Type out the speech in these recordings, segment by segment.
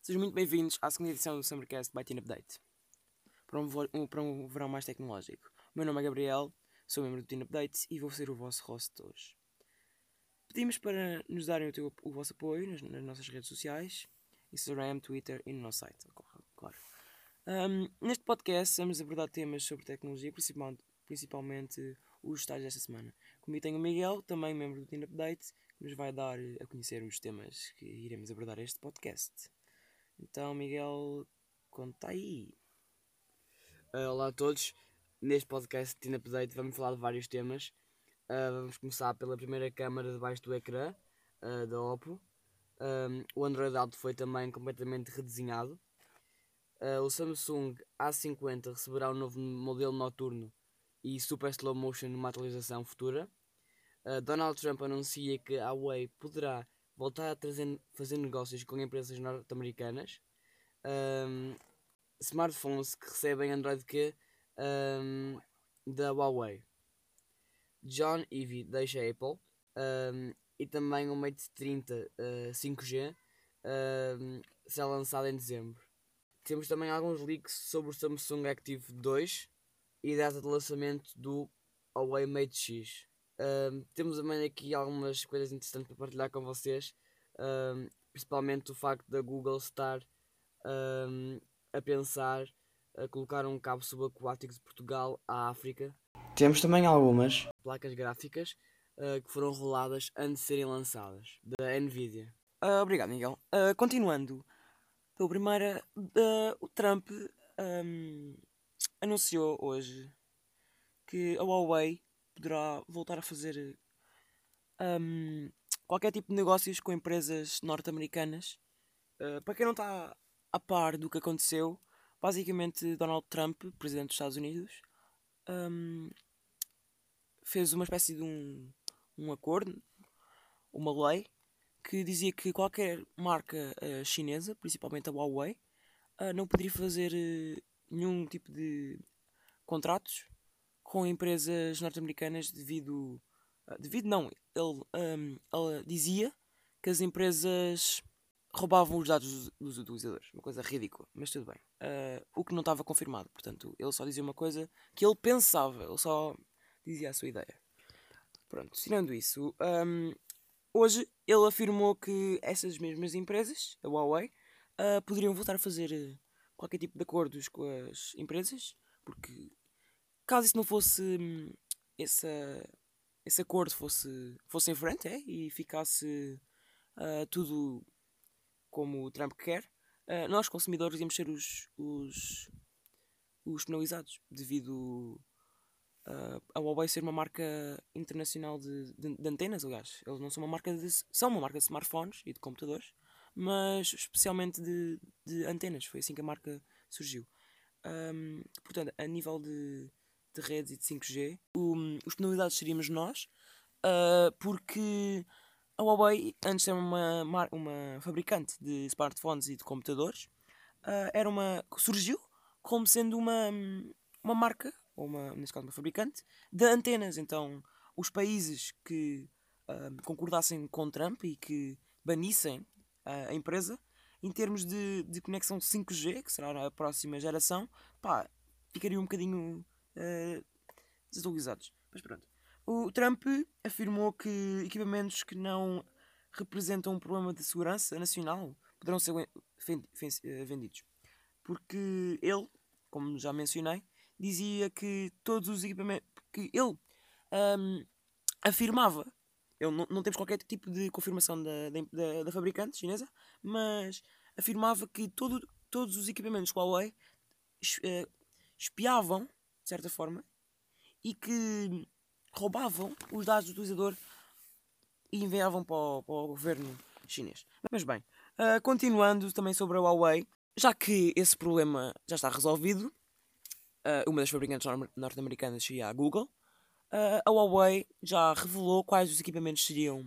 Sejam muito bem-vindos à segunda edição do Summercast by Teen Update. Para um, um- para um verão mais tecnológico. O meu nome é Gabriel, sou membro do Teen Update e vou ser o vosso host hoje. Pedimos para nos darem o, teu- o vosso apoio nas, nas nossas redes sociais, Instagram, Twitter e no nosso site, claro. Ahm, neste podcast vamos abordar temas sobre tecnologia, principalmente, principalmente os estágios desta semana. Comigo tenho o Miguel, também membro do Teen Update, que nos vai dar a conhecer os temas que iremos abordar neste podcast. Então, Miguel, conta aí. Ah, olá a todos, neste podcast Teen Update vamos falar de vários temas. Ah, vamos começar pela primeira câmara debaixo do ecrã ah, da Oppo. Ahm, o Android Auto foi também completamente redesenhado. Ah, o Samsung A50 receberá um novo modelo noturno e super slow motion numa atualização futura. Ah, Donald Trump anuncia que a Huawei poderá voltar a trazer, fazer negócios com empresas norte-americanas. Ahm, smartphones que recebem Android Q ahm, da Huawei. John Ivy deixa a Apple ahm, e também o Mate 30 ah, 5G ahm, será lançado em dezembro. Temos também alguns leaks sobre o Samsung Active 2 e data de lançamento do Huawei Mate X. Ahm, temos também aqui algumas coisas interessantes para partilhar com vocês, ahm, principalmente o facto da Google estar ahm, a pensar a colocar um cabo subaquático de Portugal à África. Temos também algumas placas gráficas ah, que foram roladas antes de serem lançadas, da Nvidia. Ah, obrigado, Miguel. Ah, continuando, pela primeira, o Trump anunciou hoje que a Huawei poderá voltar a fazer ahm, qualquer tipo de negócios com empresas norte-americanas. Ah, para quem não está a par do que aconteceu, basicamente Donald Trump, presidente dos Estados Unidos, ahm, fez uma espécie de um, um acordo, uma lei, que dizia que qualquer marca eh, chinesa, principalmente a Huawei, ah, não poderia fazer nenhum tipo de contratos com empresas norte-americanas devido. ah, devido não, ele, ahm, ela dizia que as empresas roubavam os dados dos, utilizadores. Uma coisa ridícula, mas tudo bem. Ah, o que não estava confirmado, portanto, ele só dizia uma coisa que ele pensava, ele só dizia a sua ideia. Pronto, tirando isso, ahm, hoje ele afirmou que essas mesmas empresas, a Huawei, ah, poderiam voltar a fazer qualquer tipo de acordos com as empresas, porque caso isso não fosse hum, essa, esse acordo fosse, fosse em frente é, e ficasse ah, tudo como o Trump quer, ah, nós consumidores íamos ser os, os, os penalizados devido ah, a Huawei ser uma marca internacional de, de- de antenas, aliás. Eles não são uma marca de. são uma marca de smartphones e de computadores, mas especialmente de, de antenas. Foi assim que a marca surgiu. Ahm, portanto, a nível de, de redes e de 5G, o- os penalizados seríamos nós, ah, porque a Huawei, antes ser uma, uma fabricante de smartphones e de computadores, ah, era uma, surgiu como sendo uma, uma marca, ou uma, neste caso uma fabricante, de antenas. Então, os países que ah, concordassem com Trump e que banissem a empresa, em termos de, de conexão 5G, que será a próxima geração, pá, ficariam um bocadinho ah, desatualizados. Mas pronto. O Trump afirmou que equipamentos que não representam um problema de segurança nacional poderão ser eh, vendidos. Porque ele, como já mencionei, dizia que todos os equipamentos. que ele ahm, afirmava. Ele não, não temos qualquer tipo de confirmação da, da, da- fabricante chinesa, mas afirmava que todo, todos os equipamentos Huawei eh, espiavam, de certa forma, e que roubavam os dados do utilizador e enviavam para o, para o governo chinês. Mas bem, ah, continuando também sobre a Huawei, já que esse problema já está resolvido, ah, uma das fabricantes nor- norte-americanas seria a Google, ah, a Huawei já revelou quais os equipamentos seriam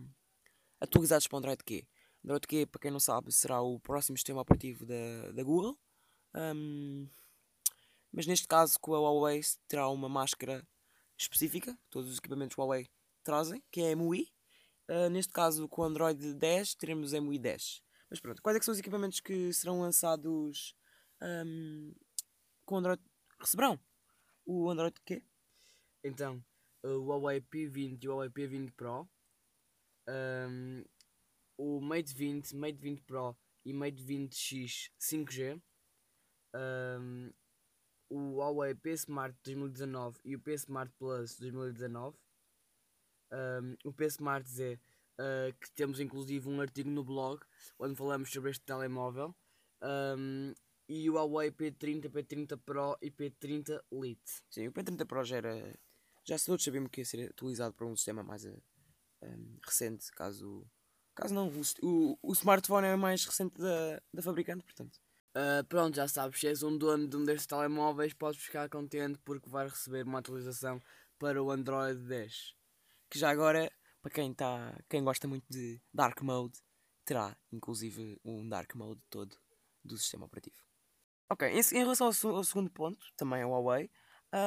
atualizados para o Android Q. Android Q, para quem não sabe, será o próximo sistema operativo da, da Google. Ahm, mas neste caso, com a Huawei, terá uma máscara específica, todos os equipamentos Huawei trazem, que é a MUI. Uh, neste caso, com o Android 10, teremos MUI 10. Mas pronto, quais é são os equipamentos que serão lançados um, com o Android? Receberão o Android quê? Então, o Huawei P20 e o Huawei P20 Pro, um, o Mate 20, Mate 20 Pro e Mate 20X 5G, um, o Huawei P Smart 2019 e o P Smart Plus 2019, um, o P Smart Z, uh, que temos inclusive um artigo no blog onde falamos sobre este telemóvel, e o Huawei P30, P30 Pro e P30 Lite. Sim, o P30 Pro já era. Já todos sabíamos que ia ser atualizado para um sistema mais um, recente, caso. Caso não, o, o, smartphone é mais recente da, da fabricante, portanto. Uh, pronto, já sabes, se és um dono de um destes telemóveis, podes ficar contente porque vai receber uma atualização para o Android 10. Que já agora, para quem, tá, quem gosta muito de Dark Mode, terá inclusive um Dark Mode todo do sistema operativo. Ok, em, em relação ao, ao, segundo ponto, também a Huawei,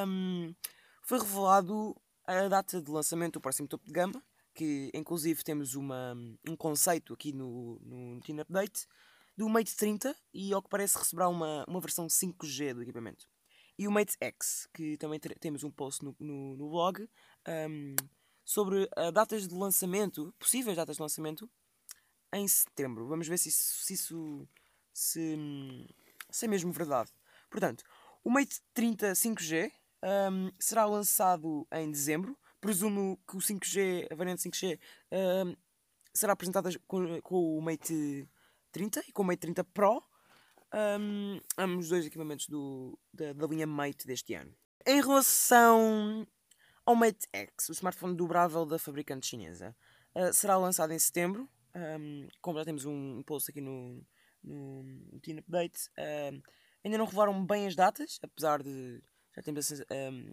um, foi revelado a data de lançamento do próximo topo de gama, que inclusive temos uma, um conceito aqui no, no Teen Update, do Mate 30 e ao que parece receberá uma, uma versão 5G do equipamento. E o Mate X, que também temos um post no, no, no blog um, sobre datas de lançamento, possíveis datas de lançamento, em setembro. Vamos ver se isso, se, isso, se, se é mesmo verdade. Portanto, o Mate 30 5G um, será lançado em dezembro. Presumo que o 5G, a variante 5G, um, será apresentada com, com, o Mate 30 e com o Mate 30 Pro. Um, ambos dois equipamentos do, da, da linha Mate deste ano. Em relação ao Mate X, o smartphone dobrável da fabricante chinesa, uh, será lançado em setembro. Um, como já temos um post aqui no, no, no Teen Update. Um, ainda não revelaram bem as datas, apesar de já termos um,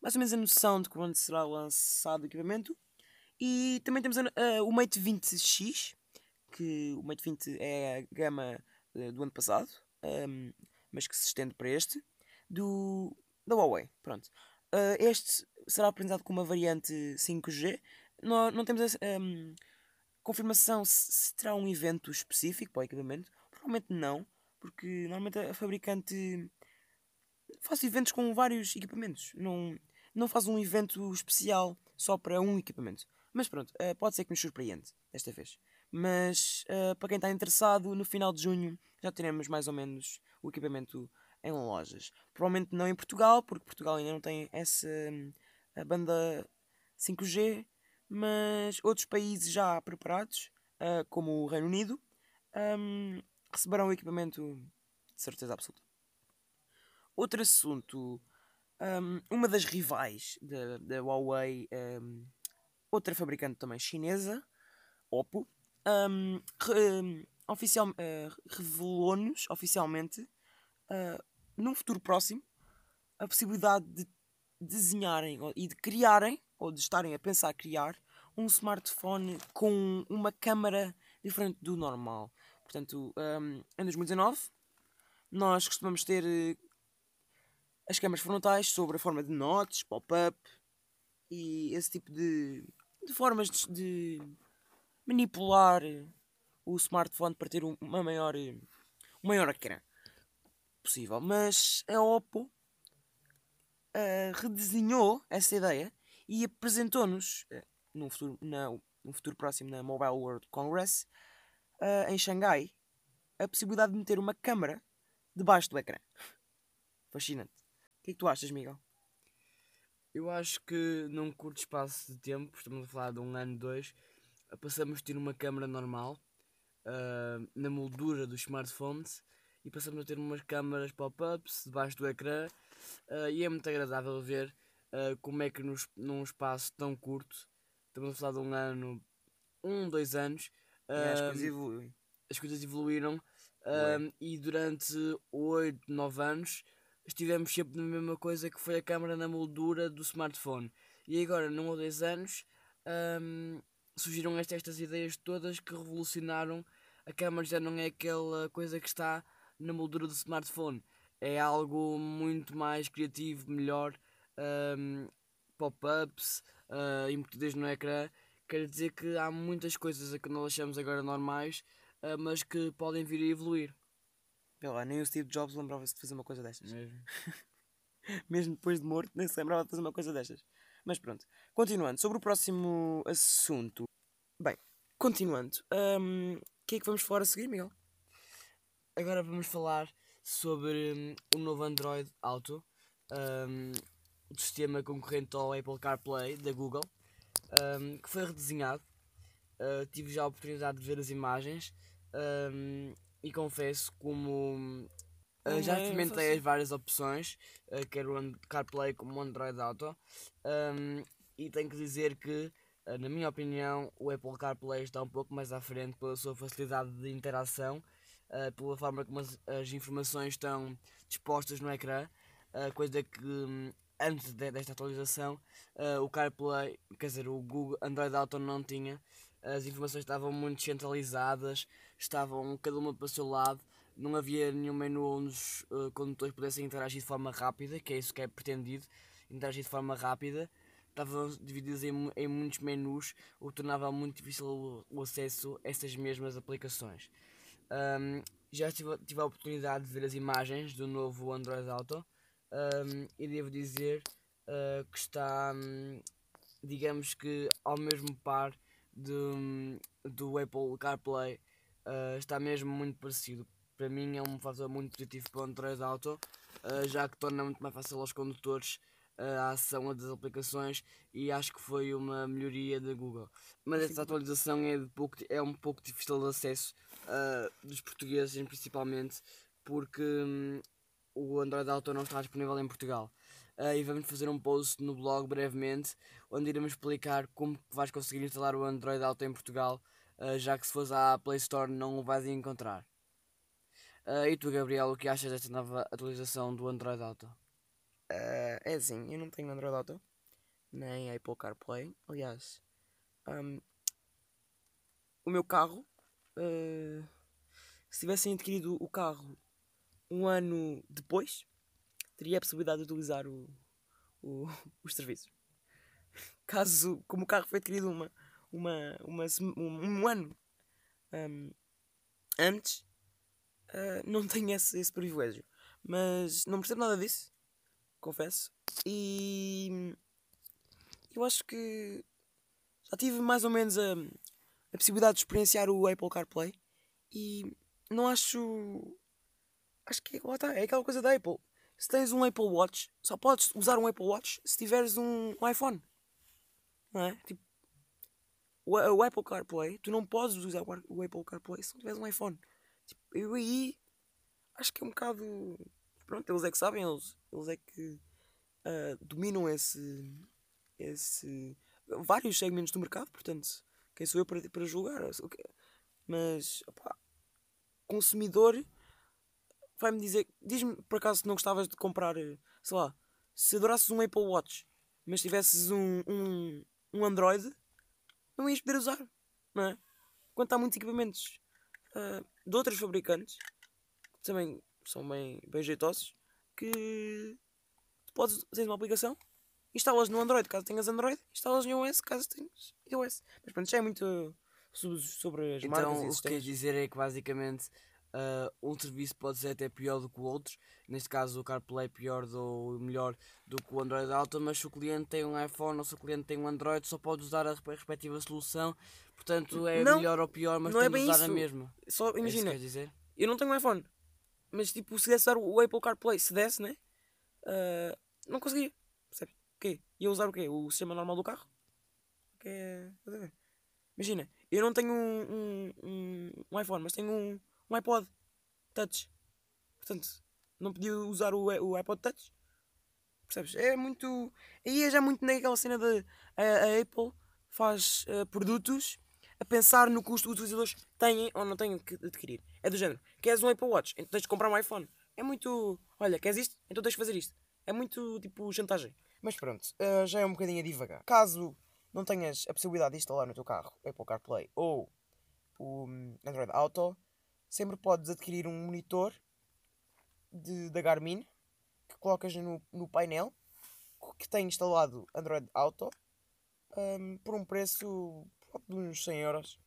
mais ou menos a noção de quando será lançado o equipamento. E também temos uh, o Mate 20X, que o Mate 20 é a gama uh, do ano passado, um, mas que se estende para este, do, da Huawei. Pronto. Uh, este será apresentado com uma variante 5G. Não, não temos um, confirmação se, se, terá um evento específico para o equipamento. Provavelmente não, porque normalmente a fabricante faz eventos com vários equipamentos. Não, não faz um evento especial só para um equipamento. Mas pronto, uh, pode ser que nos surpreende desta vez. Mas uh, para quem está interessado, no final de junho já teremos mais ou menos o equipamento em lojas. Provavelmente não em Portugal, porque Portugal ainda não tem essa a banda 5G, mas outros países já preparados, uh, como o Reino Unido, um, receberão o equipamento de certeza absoluta. Outro assunto, um, uma das rivais da, Huawei, um, outra fabricante também chinesa, Oppo, re, oficial, uh, revelou-nos oficialmente, uh, num futuro próximo, a possibilidade de desenharem e de criarem ou de estarem a pensar criar um smartphone com uma câmara diferente do normal. Portanto, um, em 2019, nós costumamos ter uh, as câmaras frontais sobre a forma de notes, pop-up e esse tipo de, de formas de, de, manipular o smartphone para ter uma maior, um maior ecrã possível. Mas a Oppo uh, redesenhou essa ideia e apresentou-nos uh, num, futuro, num futuro próximo na Mobile World Congress uh, em Xangai a possibilidade de meter uma câmera debaixo do ecrã. Fascinante. O que é que tu achas, Miguel? Eu acho que num curto espaço de tempo, estamos a falar de um ano, dois, passamos a ter uma câmera normal uh, na moldura dos smartphones e passamos a ter umas câmaras pop-ups debaixo do ecrã uh, e é muito agradável ver uh, como é que nos, num espaço tão curto, estamos a falar de um ano, um, dois anos, uh, as coisas evoluem. As coisas evoluíram e durante oito, nove anos estivemos sempre na mesma coisa que foi a câmera na moldura do smartphone. E agora, num ou dois anos, um, surgiram estas, estas ideias todas que revolucionaram. A câmera já não é aquela coisa que está na moldura do smartphone. É algo muito mais criativo, melhor um, pop-ups, uh, embutidas no ecrã. Quer dizer que há muitas coisas a que nós achamos agora normais, uh, mas que podem vir a evoluir. Vê lá, nem o Steve Jobs lembrava-se de fazer uma coisa destas. Mesmo. Mesmo depois de morto, nem se lembrava de fazer uma coisa destas. Mas pronto, continuando, sobre o próximo assunto. Bem, continuando, hum, o que é que vamos falar a seguir, Miguel? Agora vamos falar sobre hum, o novo Android Auto, um, o sistema concorrente ao Apple CarPlay da Google, um, que foi redesenhado. Uh, tive já a oportunidade de ver as imagens um, e confesso como uh, já é experimentei as várias opções, uh, quer o CarPlay como o Android Auto, um, e tenho que dizer que, uh, na minha opinião, o Apple CarPlay está um pouco mais à frente pela sua facilidade de interação, pela forma como as, as informações estão dispostas no ecrã, coisa que hum, antes de- desta atualização o CarPlay, quer dizer, o Google Android Auto não tinha. As informações estavam muito centralizadas, estavam cada uma para o seu lado, não havia nenhum menu onde os uh, condutores pudessem interagir de forma rápida, que é isso que é pretendido, interagir de forma rápida. Estavam divididos em, em muitos menus, o que tornava muito difícil o, o acesso a essas mesmas aplicações. Um, já tive, tive a oportunidade de ver as imagens do novo Android Auto um, e devo dizer uh, que está, hum, digamos que, ao mesmo par de, hum, do Apple CarPlay, uh, está mesmo muito parecido. Para mim é um fator muito positivo para o Android Auto, uh, já que torna muito mais fácil aos condutores uh, a ação das aplicações e acho que foi uma melhoria da Google. Mas esta atualização é, de pouco, é um pouco difícil de acesso uh, dos portugueses, principalmente porque hum, o Android Auto não está disponível em Portugal. Uh, e vamos fazer um post no blog brevemente, onde iremos explicar como vais conseguir instalar o Android Auto em Portugal, uh, já que se fores à Play Store não o vais encontrar. Uh, e tu, Gabriel, o que achas desta nova atualização do Android Auto? Ah, é assim, eu não tenho Android Auto, nem Apple CarPlay. Aliás, hum, o meu carro, ah, se tivessem adquirido o carro um ano depois, teria a possibilidade de utilizar o, o- os serviços. Caso, como o carro foi adquirido uma, uma, uma, um, um ano hum, antes, ah, não tenho esse, esse privilégio. Mas não percebo nada disso confesso. E eu acho que já tive mais ou menos a, a possibilidade de experienciar o Apple CarPlay e não acho. Acho que lá está, é aquela coisa da Apple. Se tens um Apple Watch, só podes usar um Apple Watch se tiveres um, um iPhone. Não é? Tipo, o, o Apple CarPlay, tu não podes usar o, Apple CarPlay se não tiveres um iPhone. Tipo, eu aí acho que é um bocado. Pronto, eles é que sabem, eles, eles é que ah, dominam esse, esse. vários segmentos do mercado, portanto, quem sou eu para, para julgar? Mas, opá, consumidor vai-me dizer. Diz-me por acaso se não gostavas de comprar, sei lá, se adorasses um Apple Watch, mas tivesses um, um, um Android, não ias poder usar, não é? Quanto há muitos equipamentos ah, de outros fabricantes que também são bem, bem jeitosos que tu podes tens uma aplicação, instalas no Android caso tenhas Android, instalas no iOS caso tenhas iOS. Mas pronto, já é muito so- sobre as marcas Então, o que queres dizer é que basicamente ah, um serviço pode ser até pior do que o outro. Neste caso, o CarPlay é pior ou melhor do que o Android Auto. Mas se o cliente tem um iPhone ou se o cliente tem um Android, só pode usar a respe- respectiva solução. Portanto, é Não, melhor ou pior, mas não é bem usar a isso. mesma. Só É que imagina, queres dizer? eu não tenho um iPhone, mas tipo, se desse usar o Apple CarPlay, se desse, né? Ah, não conseguia. Percebes? O quê? Ia usar o quê? O sistema normal do carro? Que é... a? Imagina, eu não tenho um, um, um, um iPhone, mas tenho um, um iPod Touch. Portanto, não podia usar o, o iPod Touch. Percebes? É muito. Aí é já muito naquela cena de. A, Apple faz ah, produtos a pensar no custo que os utilizadores têm ou não têm que adquirir. É do género. Queres um Apple Watch? Então tens de comprar um iPhone. É muito. Olha, queres isto? Então tens de fazer isto. É muito tipo chantagem. Mas pronto, ah, já é um bocadinho a divagar. Caso não tenhas a possibilidade de instalar no teu carro Apple CarPlay ou o hum, Android Auto, sempre podes adquirir um monitor de, da Garmin que colocas no, no painel que tem instalado Android Auto um, por um preço de uns 100 euros,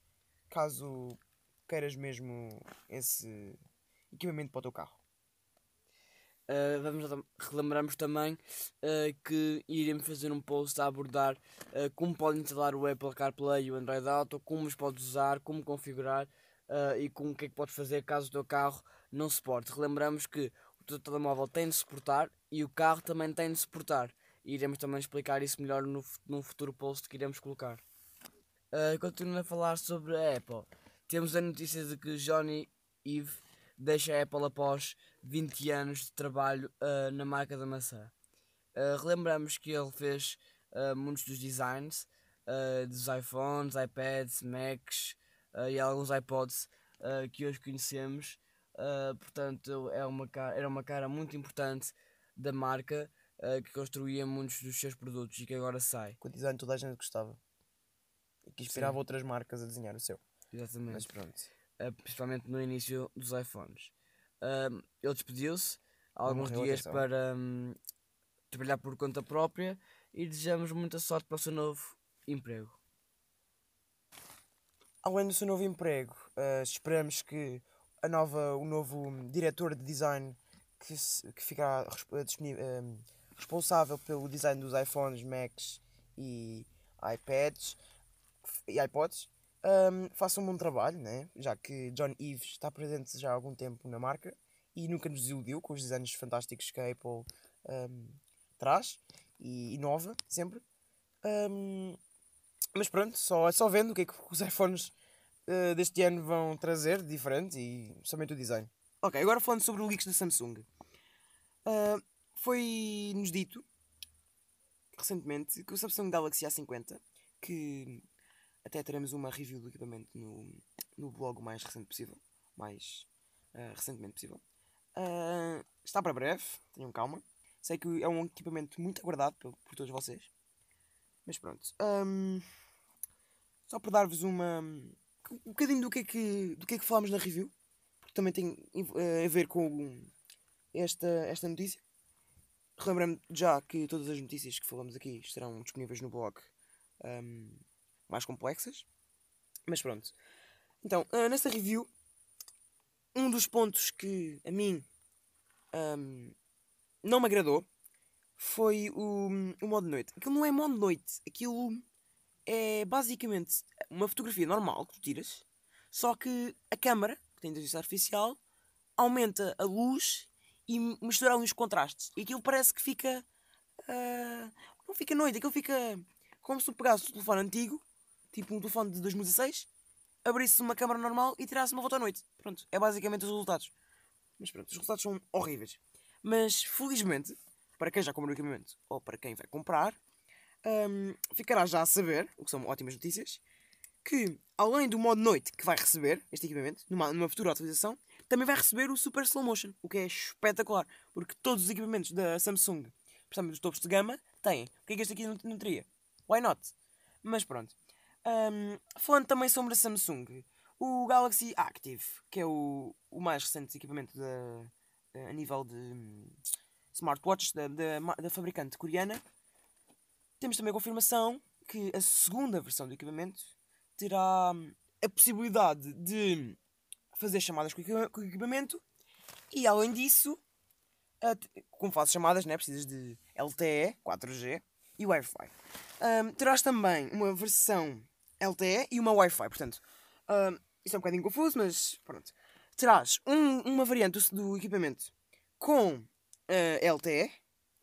caso queiras mesmo esse equipamento para o teu carro. Uh, vamos relembramos também uh, que iremos fazer um post a abordar uh, como podem instalar o Apple CarPlay e o Android Auto, como os podes usar, como configurar e com o que é que podes fazer caso o teu carro não suporte. Relembramos que o teu telemóvel tem de suportar e o carro também tem de suportar. E iremos também explicar isso melhor no, no futuro post que iremos colocar. continuando a falar sobre a Apple, temos a notícia de que Johnny Ive deixa a Apple após 20 anos de trabalho uh, na marca da maçã. Uh, relembramos que ele fez uh, muitos dos designs dos iPhones, iPads, Macs e alguns iPods que hoje conhecemos. portanto, é uma cara, era uma cara muito importante da marca que construía muitos dos seus produtos e que agora sai. Com o design toda a gente gostava. E que inspirava Sim. outras marcas a desenhar o seu. Exatamente. Mas pronto. principalmente no início dos iPhones. Um, ele despediu-se alguns dias para um, trabalhar por conta própria e desejamos muita sorte para o seu novo emprego. Além do seu novo emprego, uh, esperamos que a nova, o novo diretor de design que, se, que ficará um, responsável pelo design dos iPhones, Macs e iPads e iPods um, façam um bom trabalho, né? já que John Ives está presente já há algum tempo na marca e nunca nos desiludiu com os designs fantásticos que a Apple um, traz e inova sempre. Um, mas pronto, só, só vendo o que é que os iPhones uh, deste ano vão trazer de diferente e somente o design. Ok, agora falando sobre o leaks da Samsung. Uh, Foi-nos dito recentemente que o Samsung Galaxy A50, que até teremos uma review do equipamento no, no blog o mais recente possível. Mais uh, recentemente possível. Uh, está para breve, tenham calma. Sei que é um equipamento muito aguardado por, por todos vocês. Mas pronto. Um, só para dar-vos uma. um bocadinho do que, é que, do que é que falámos na review. Porque também tem uh, a ver com esta, esta notícia. Relembrando já que todas as notícias que falamos aqui estarão disponíveis no blog. Um, mais complexas. Mas pronto. Então, uh, nessa review, um dos pontos que a mim um, não me agradou foi o, o modo noite. Aquilo não é modo noite, aquilo é basicamente uma fotografia normal que tu tiras, só que a câmera, que tem inteligência artificial, aumenta a luz e mistura ali os contrastes. E aquilo parece que fica. Uh, não fica noite, aquilo fica como se tu pegasses o telefone antigo tipo um telefone de 2016, abrisse uma câmera normal e tirasse uma foto à noite. Pronto, é basicamente os resultados. Mas pronto, os resultados são horríveis. Mas felizmente, para quem já comprou o equipamento ou para quem vai comprar, um, ficará já a saber, o que são ótimas notícias, que além do modo noite que vai receber este equipamento, numa, numa futura atualização, também vai receber o Super Slow Motion, o que é espetacular, porque todos os equipamentos da Samsung, principalmente dos topos de gama, têm. O que é que este aqui não, não teria? Why not? Mas pronto. Um, falando também sobre a Samsung, o Galaxy Active, que é o, o mais recente equipamento da, a nível de um, smartwatches da, da, da fabricante coreana, temos também a confirmação que a segunda versão do equipamento terá hum, a possibilidade de fazer chamadas com o equipamento e além disso, como fazes chamadas, né, precisas de LTE, 4G e Wi-Fi. Um, terás também uma versão LTE e uma Wi-Fi. Portanto, uh, isto é um bocadinho confuso, mas pronto. Terás um, uma variante do, do, equipamento com uh, LTE,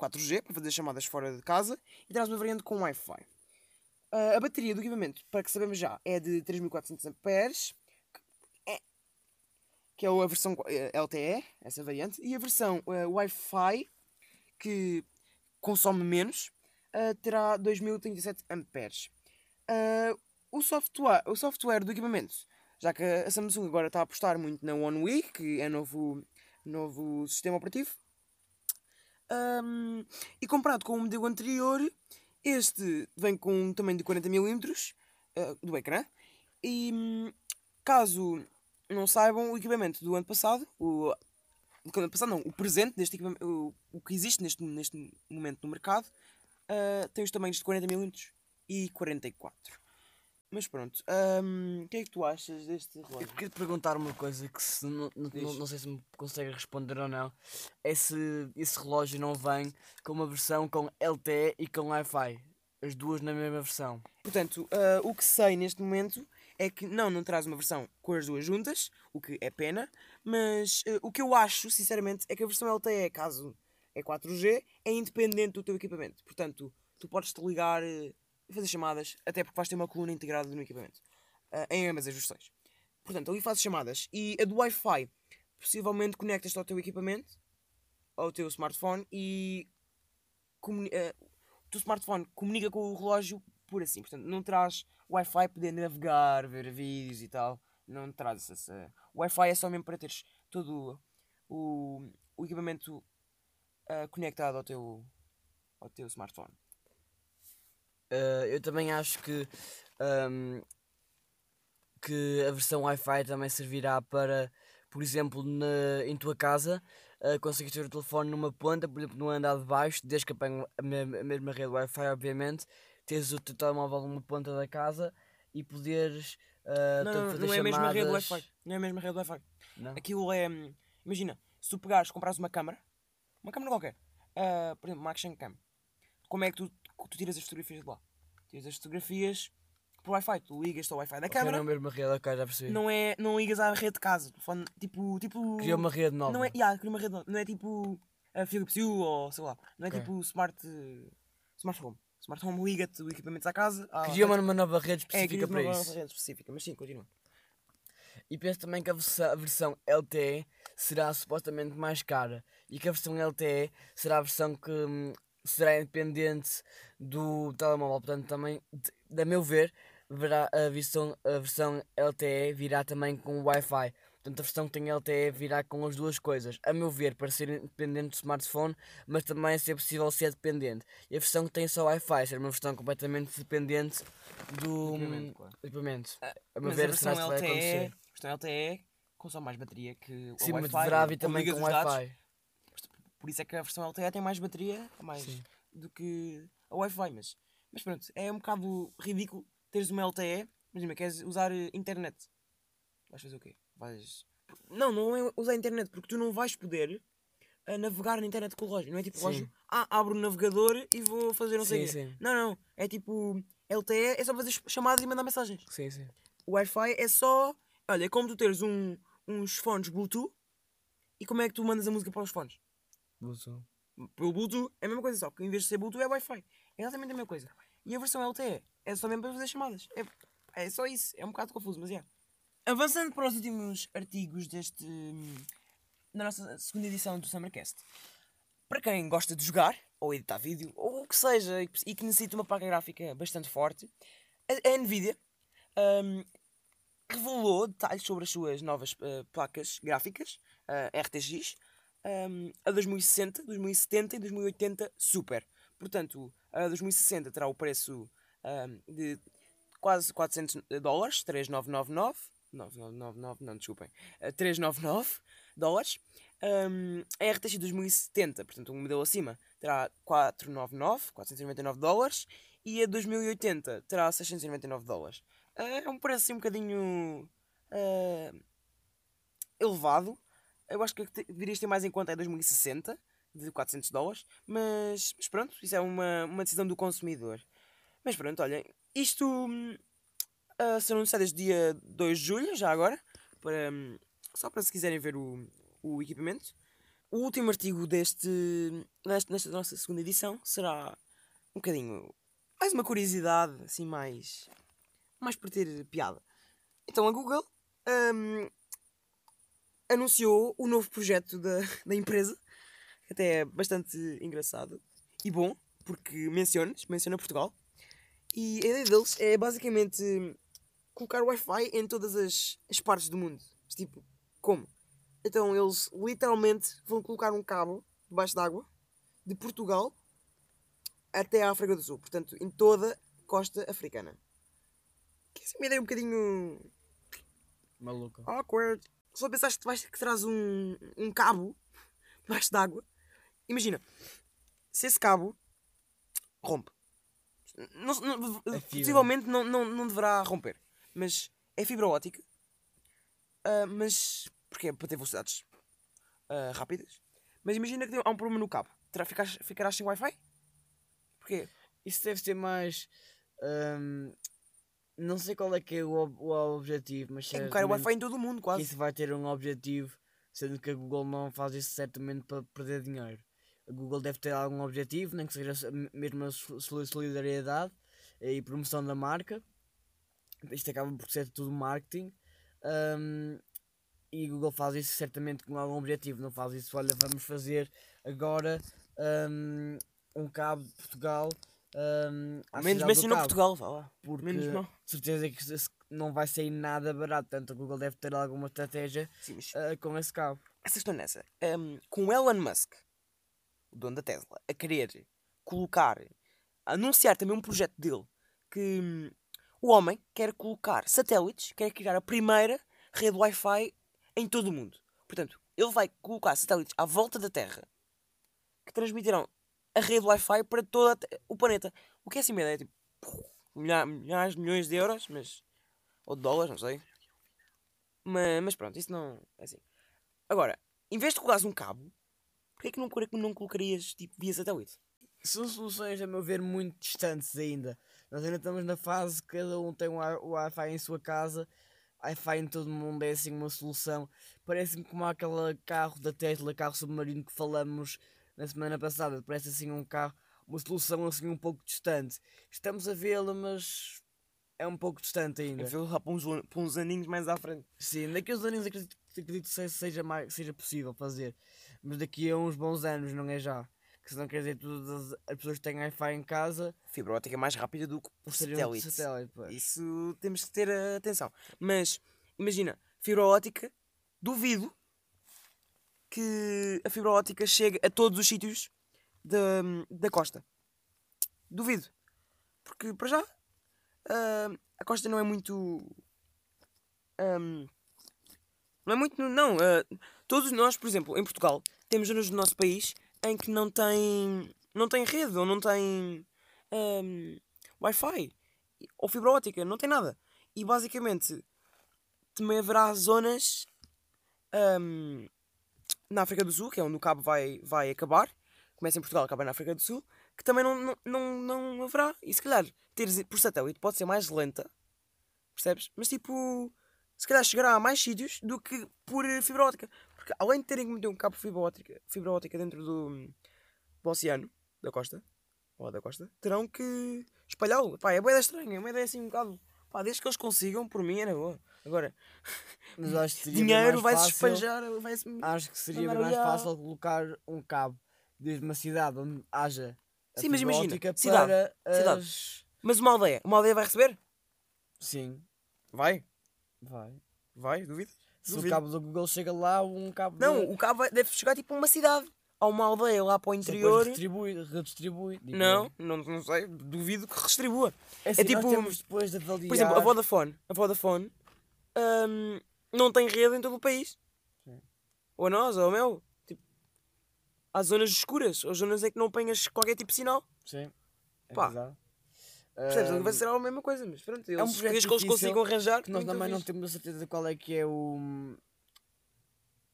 4G, para fazer chamadas fora de casa, e terás uma variante com Wi-Fi. Uh, a bateria do equipamento, para que sabemos já, é de 3400 amperes, é, que é a versão uh, LTE, essa variante, e a versão uh, Wi-Fi, que consome menos, terá 2037 amperes. Uh, o software, o software do equipamento, já que a Samsung agora está a apostar muito na One UI, que é novo, novo sistema operativo, um, e comparado com o modelo anterior, este vem com um tamanho de 40mm uh, do ecrã. E caso não saibam, o equipamento do ano passado, o, do ano passado não, o presente deste o, o que existe neste, neste momento no mercado, ah, tem os tamanhos de 40mm e 44. Mas pronto, o que é que tu achas deste Eu relógio? queria te perguntar uma coisa que se, não, sei se me consegue responder ou não. É se esse relógio não vem com uma versão com LTE e com Wi-Fi. As duas na mesma versão. Portanto, ah, o que sei neste momento é que não, não traz uma versão com as duas juntas, o que é pena, mas ah, o que eu acho, sinceramente, é que a versão LTE, caso é 4G, é independente do teu equipamento. Portanto, tu podes te ligar eh, fazer chamadas, até porque vais ter uma coluna integrada no equipamento, ah, em ambas as versões. Portanto, ali fazes chamadas e a do Wi-Fi possivelmente conectas-te ao teu equipamento, ao teu smartphone e eh, o teu smartphone comunica com o relógio por assim. Portanto, não traz Wi-Fi poder navegar, ver vídeos e tal. Não traz essa. Wi-Fi é só mesmo para teres todo o, o equipamento ah, conectado ao teu, ao teu smartphone. Uh, eu também acho que, ahm, que a versão Wi-Fi também servirá para, por exemplo, na, em tua casa, uh, conseguires ter o telefone numa ponta, por exemplo, no andar de baixo, desde que apanhe a, me- a mesma rede Wi-Fi, obviamente, teres o teu telemóvel numa ponta da casa e poderes uh, não, não, fazer não é a mesma rede Wi-Fi. Não é a mesma rede Wi-Fi. Aquilo é. hum, Imagina, se tu pegares, comprares uma câmara, uma câmara qualquer, ah, por exemplo, uma action cam, como é que tu, tu tiras as fotografias de lá? Tiras as fotografias por Wi-Fi, tu ligas ao Wi-Fi da Ok, câmara, não é a mesma rede, ok, já percebi. não, é, não ligas à rede de casa, telefone, tipo. tipo Cria uma rede nova. Não é, yeah, cria uma rede nova, não é tipo a Philips Hue ou sei lá, não é Ok. tipo smart, eh, smart Home. Smart Home liga-te o equipamento à casa. à Cria uma, uma nova rede é, específica uma para nova isso. rede específica, mas sim, continua. E penso também que a a versão LTE será supostamente mais cara e que a versão LTE será a versão que hum, será independente do telemóvel. Portanto, também, de- a meu ver, verá a, versão, a versão LTE virá também com Wi-Fi. Portanto, a versão que tem LTE virá com as duas coisas. A meu ver, para ser independente do smartphone, mas também é possível ser dependente. E a versão que tem só Wi-Fi será uma versão completamente dependente do Equipamento, claro. equipamento. A meu Mas a ver, será que vai acontecer. LTE, a versão LTE consome mais bateria que o Sim, mas Wi-Fi. deverá vir também com Wi-Fi. Por isso é que a versão LTE tem mais bateria mais Sim. do que a Wi-Fi. Mas, mas pronto, é um bocado ridículo teres uma LTE. Imagina, queres usar eh, internet. Vais fazer o quê? Vais. Não, não é usar internet, porque tu não vais poder eh, navegar na internet com o relógio. Não é tipo Sim. relógio, ah, abro o navegador e vou fazer não sei o Sim, quê. sim. Não, não. É tipo. LTE é só fazer chamadas e mandar mensagens. Sim, sim. O Wi-Fi é só. Olha, é como tu teres um, uns fones Bluetooth e como é que tu mandas a música para os fones? Bluetooth. Bluetooth é a mesma coisa, só que em vez de ser Bluetooth é Wi-Fi. É exatamente a mesma coisa. E a versão LTE é só mesmo para fazer chamadas. É, é só isso. É um bocado confuso, mas é. Avançando para os últimos artigos deste. hum, da nossa segunda edição do Summercast. Para quem gosta de jogar, ou editar vídeo, ou o que seja, e que- necessita uma placa gráfica bastante forte, a, Nvidia hum, revelou detalhes sobre as suas novas eh, placas gráficas, eh, RTX, hum, a 2060, 2070 e 2080 Super. Portanto, a 2060 terá o preço hum, de quase 400 dólares, 3,999. 999, não, desculpem. eh, 399 dólares. Hum, a RTX 2070, portanto, um modelo acima, terá 499, 499 dólares. E a 2080 terá 699 dólares. Eh, É um preço assim um bocadinho eh, elevado. Eu acho que deverias ter mais em conta é 2060, de 400 dólares. Mas, mas pronto, isso é uma, uma decisão do consumidor. Mas pronto, olhem, isto hum, ah, serão anunciadas dia 2 de julho, já agora. Para, hum, só para se quiserem ver o, o equipamento. O último artigo deste, deste, nesta nossa segunda edição será um bocadinho mais uma curiosidade, assim, mais, mais para ter piada. Então a Google hum, anunciou o novo projeto da, da empresa, que até é bastante engraçado e bom, porque menciona, menciona Portugal. E a ideia deles é basicamente colocar Wi-Fi em todas as, as partes do mundo. Mas, Tipo, como? Então eles literalmente vão colocar um cabo debaixo d'água de Portugal até à África do Sul. Portanto, em toda a costa africana. Que é uma ideia um bocadinho Maluca. awkward. Só pensaste que, vais, que traz um, um cabo debaixo d'água. Imagina, se esse cabo rompe. Não, não- fibra. possivelmente não, não, não deverá romper. Mas é fibra ótica. Ah, mas porque para ter velocidades ah, rápidas. Mas imagina que há um problema no cabo. Terá, ficarás, ficarás sem Wi-Fi? Porquê? Isso deve ser mais. hum, não sei qual é que é o, o objetivo, mas É colocar o Wi-Fi em todo o mundo, que quase. isso vai ter um objetivo, sendo que a Google não faz isso certamente para perder dinheiro. A Google deve ter algum objetivo, nem que seja mesmo a sol- sol- solidariedade e promoção da marca. Isto acaba por ser tudo marketing. hum, e Google faz isso certamente com algum objetivo, não faz isso, olha, vamos fazer agora hum, um cabo de Portugal. À Menos mencionou Portugal, vá lá. porque Menos mal. de certeza que não vai sair nada barato, portanto a Google deve ter alguma estratégia Sim, mas ah, com esse cabo. essa estou nessa. Um, com o Elon Musk, o dono da Tesla, a querer colocar, a anunciar também um projeto dele que hum, o homem quer colocar satélites, quer criar a primeira rede Wi-Fi em todo o mundo. Portanto, ele vai colocar satélites à volta da Terra que transmitirão a rede Wi-Fi para todo o planeta. O que é assim uma ideia? Tipo, milha- milhares, milhões de euros, mas. ou de dólares, não sei. Mas, mas pronto, isso não. É assim. Agora, em vez de colocares um cabo, porquê é que não, não colocarias tipo via satélite? São soluções, a meu ver, muito distantes ainda. Nós ainda estamos na fase que cada um tem um o Wi-Fi em sua casa, Wi-Fi em todo o mundo é assim uma solução. Parece-me como aquele carro da Tesla, carro submarino que falamos na semana passada. Parece assim um carro, uma solução assim um pouco distante. Estamos a vê-la, mas é um pouco distante ainda. Vou lá para uns, para uns aninhos mais à frente. Sim, daqui a uns anos acredito, acredito que se- seja, mais, seja possível fazer. Mas daqui a uns bons anos, não é já. Que senão quer dizer todas as pessoas que têm Wi-Fi em casa Fibra ótica é mais rápida do que de satélite. satélite. Isso temos que ter eh, atenção. Mas, imagina, fibra ótica, duvido que a fibra ótica chegue a todos os sítios da, da costa. Duvido. Porque, para já, ah, a costa não é muito. ahm, não é muito. Não. ah, todos nós, por exemplo, em Portugal, temos zonas do nosso país em que não tem. não tem rede ou não tem. ahm, Wi-Fi ou fibra ótica, não tem nada. E basicamente também haverá zonas ahm, na África do Sul, que é onde o cabo vai, vai acabar. Começa em Portugal, acaba na África do Sul, que também não, não, não, não haverá. E se calhar teres por satélite pode ser mais lenta, percebes? Mas tipo, se calhar chegará a mais sítios do que por fibra ótica. Porque além de terem que meter um cabo fibra ótica, fibra dentro do, do oceano, da costa, ou da costa, terão que espalhá-lo. Pá, é boa ideia estranha, é uma ideia assim um bocado. Pá, desde que eles consigam, por mim era boa. Agora, Mas acho que seria dinheiro vai-se espanjar, vai-se. Acho que seria mais fácil colocar um cabo desde uma cidade onde haja Sim, mas imagina, cidade, para cidade. as... Mas uma aldeia, uma aldeia vai receber? Sim, Vai, vai. vai, duvido. Se Duvido. o cabo do Google chega lá, um cabo Não, de... o cabo vai- deve chegar tipo a uma cidade. Há uma aldeia lá para o interior. redistribui, redistribui. Não, não, não sei, duvido que redistribua. É, assim, tipo- nós temos depois de avaliar... Por exemplo, a Vodafone. A Vodafone hum, não tem rede em todo o país. Sim. Ou a nós, ou a meu. Tipo, há zonas escuras, ou zonas em que não apanhas qualquer tipo de sinal. Sim, é Pá. Percebes? Ahm, vai ser a mesma coisa, mas pronto. Eles, um projeto que eles consigam arranjar. que nós também não temos a certeza de qual é que é o...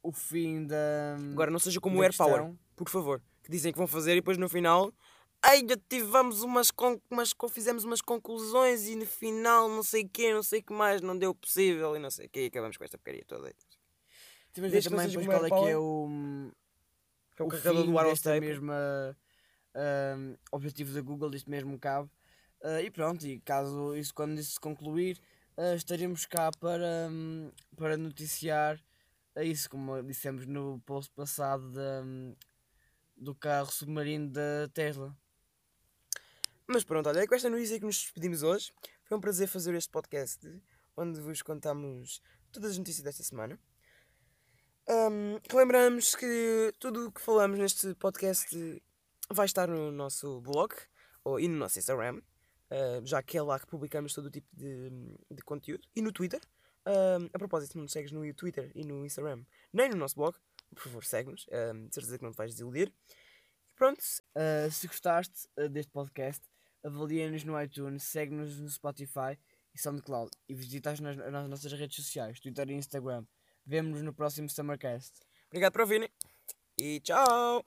O fim da... Agora não seja como o Air Power, questão. por favor. Que dizem que vão fazer e depois no final. Ainda tivemos umas, con umas fizemos umas conclusões e no final não sei o quê, não sei o que mais, não deu possível e não sei o quê, e acabamos com esta porcaria toda. De não também depois qual é que é Power. o... Que é o, o carregador do Wireless desta Tape. mesma ahm, objetivo da Google, deste mesmo cabo. Ah, e pronto, e caso isso quando isso se concluir, ah, estaremos cá para, hum, para noticiar a isso, como dissemos no post passado da, hum, do carro submarino da Tesla. Mas pronto, olha, é com esta notícia que nos despedimos hoje. Foi um prazer fazer este podcast onde vos contamos todas as notícias desta semana. Ahm, relembramos que tudo o que falamos neste podcast vai estar no nosso blog ou, e no nosso Instagram, ah, já que é lá que publicamos todo o tipo de, de conteúdo. E no Twitter. A propósito, se não nos segues no Twitter e no Instagram, nem no nosso blog, por favor, segue-nos. ahm, de certeza que não te vais desiludir. Pronto, Uh, se gostaste uh, deste podcast, avalia-nos no iTunes, segue-nos no Spotify e SoundCloud e visita-nos nas, nas nossas redes sociais, Twitter e Instagram. Vemo-nos no próximo Summercast. obrigado por ouvirem. E tchau!